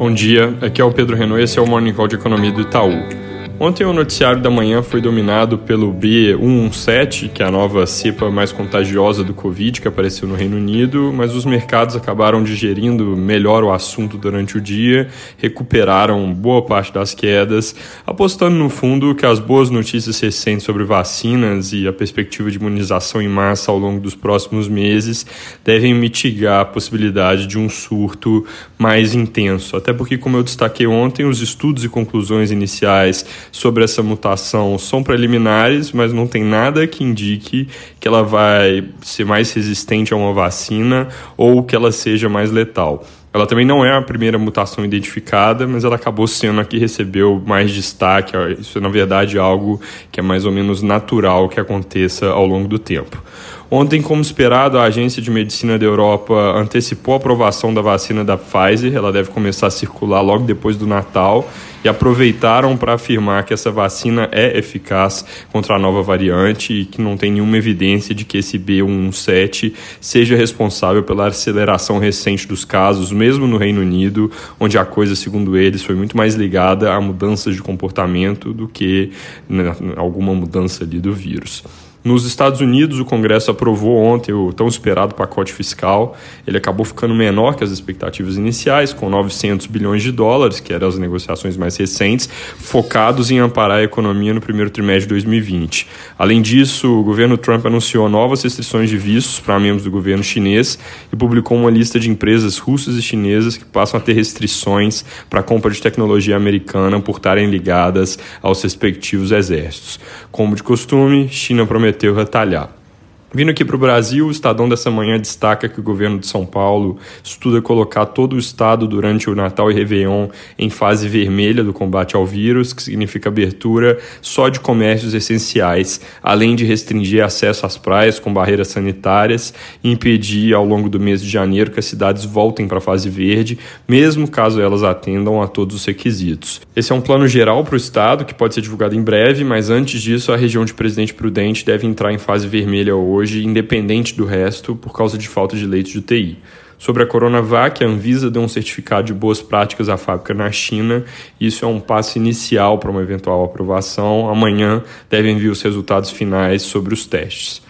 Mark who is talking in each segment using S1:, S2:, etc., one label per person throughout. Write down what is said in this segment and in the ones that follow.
S1: Bom dia, aqui é o Pedro Renault esse é o Morning Call de Economia do Itaú. Ontem o noticiário da manhã foi dominado pelo B117, que é a nova cepa mais contagiosa do Covid que apareceu no Reino Unido, mas os mercados acabaram digerindo melhor o assunto durante o dia, recuperaram boa parte das quedas, apostando no fundo que as boas notícias recentes sobre vacinas e a perspectiva de imunização em massa ao longo dos próximos meses devem mitigar a possibilidade de um surto mais intenso. Até porque, como eu destaquei ontem, os estudos e conclusões iniciais sobre essa mutação são preliminares, mas não tem nada que indique que ela vai ser mais resistente a uma vacina ou que ela seja mais letal. Ela também não é a primeira mutação identificada, mas ela acabou sendo a que recebeu mais destaque. Isso é, na verdade, algo que é mais ou menos natural que aconteça ao longo do tempo. Ontem, como esperado, a Agência de Medicina da Europa antecipou a aprovação da vacina da Pfizer. Ela deve começar a circular logo depois do Natal e aproveitaram para afirmar que essa vacina é eficaz contra a nova variante e que não tem nenhuma evidência de que esse B117 seja responsável pela aceleração recente dos casos, mesmo no Reino Unido, onde a coisa, segundo eles, foi muito mais ligada a mudanças de comportamento do que né, alguma mudança ali do vírus. Nos Estados Unidos, o Congresso aprovou ontem o tão esperado pacote fiscal. Ele acabou ficando menor que as expectativas iniciais, com 900 bilhões de dólares, que eram as negociações mais recentes, focados em amparar a economia no primeiro trimestre de 2020. Além disso, o governo Trump anunciou novas restrições de vistos para membros do governo chinês e publicou uma lista de empresas russas e chinesas que passam a ter restrições para a compra de tecnologia americana por estarem ligadas aos respectivos exércitos. Como de costume, China prometeu prometeu retalhar. Vindo aqui para o Brasil, o Estadão dessa manhã destaca que o governo de São Paulo estuda colocar todo o estado durante o Natal e Réveillon em fase vermelha do combate ao vírus, que significa abertura só de comércios essenciais, além de restringir acesso às praias com barreiras sanitárias e impedir ao longo do mês de janeiro que as cidades voltem para a fase verde, mesmo caso elas atendam a todos os requisitos. Esse é um plano geral para o estado que pode ser divulgado em breve, mas antes disso a região de Presidente Prudente deve entrar em fase vermelha hoje hoje, independente do resto, por causa de falta de leitos de UTI. Sobre a Coronavac, a Anvisa deu um certificado de boas práticas à fábrica na China. Isso é um passo inicial para uma eventual aprovação. Amanhã devem vir os resultados finais sobre os testes.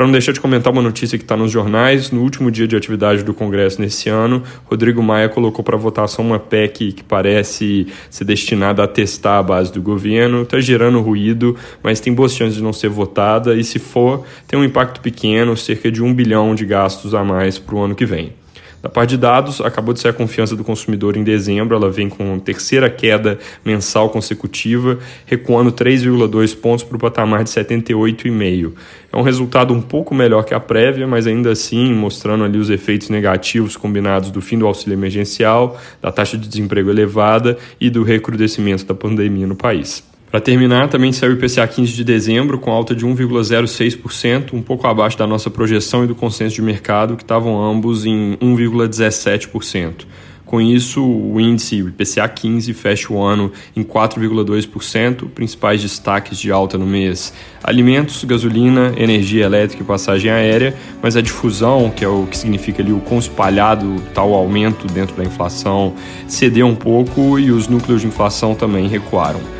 S1: Para não deixar de comentar uma notícia que está nos jornais, no último dia de atividade do Congresso nesse ano, Rodrigo Maia colocou para votação uma PEC que parece ser destinada a testar a base do governo. Está gerando ruído, mas tem boas chances de não ser votada e, se for, tem um impacto pequeno, cerca de um bilhão de gastos a mais para o ano que vem. Da parte de dados, acabou de ser a confiança do consumidor em dezembro, ela vem com terceira queda mensal consecutiva, recuando 3,2 pontos para o patamar de 78,5. É um resultado um pouco melhor que a prévia, mas ainda assim mostrando ali os efeitos negativos combinados do fim do auxílio emergencial, da taxa de desemprego elevada e do recrudescimento da pandemia no país. Para terminar, também saiu o IPCA 15 de dezembro, com alta de 1,06%, um pouco abaixo da nossa projeção e do consenso de mercado, que estavam ambos em 1,17%. Com isso, o índice IPCA 15 fecha o ano em 4,2%, principais destaques de alta no mês: alimentos, gasolina, energia elétrica e passagem aérea, mas a difusão, que é o que significa ali o quão espalhado tal aumento dentro da inflação, cedeu um pouco e os núcleos de inflação também recuaram.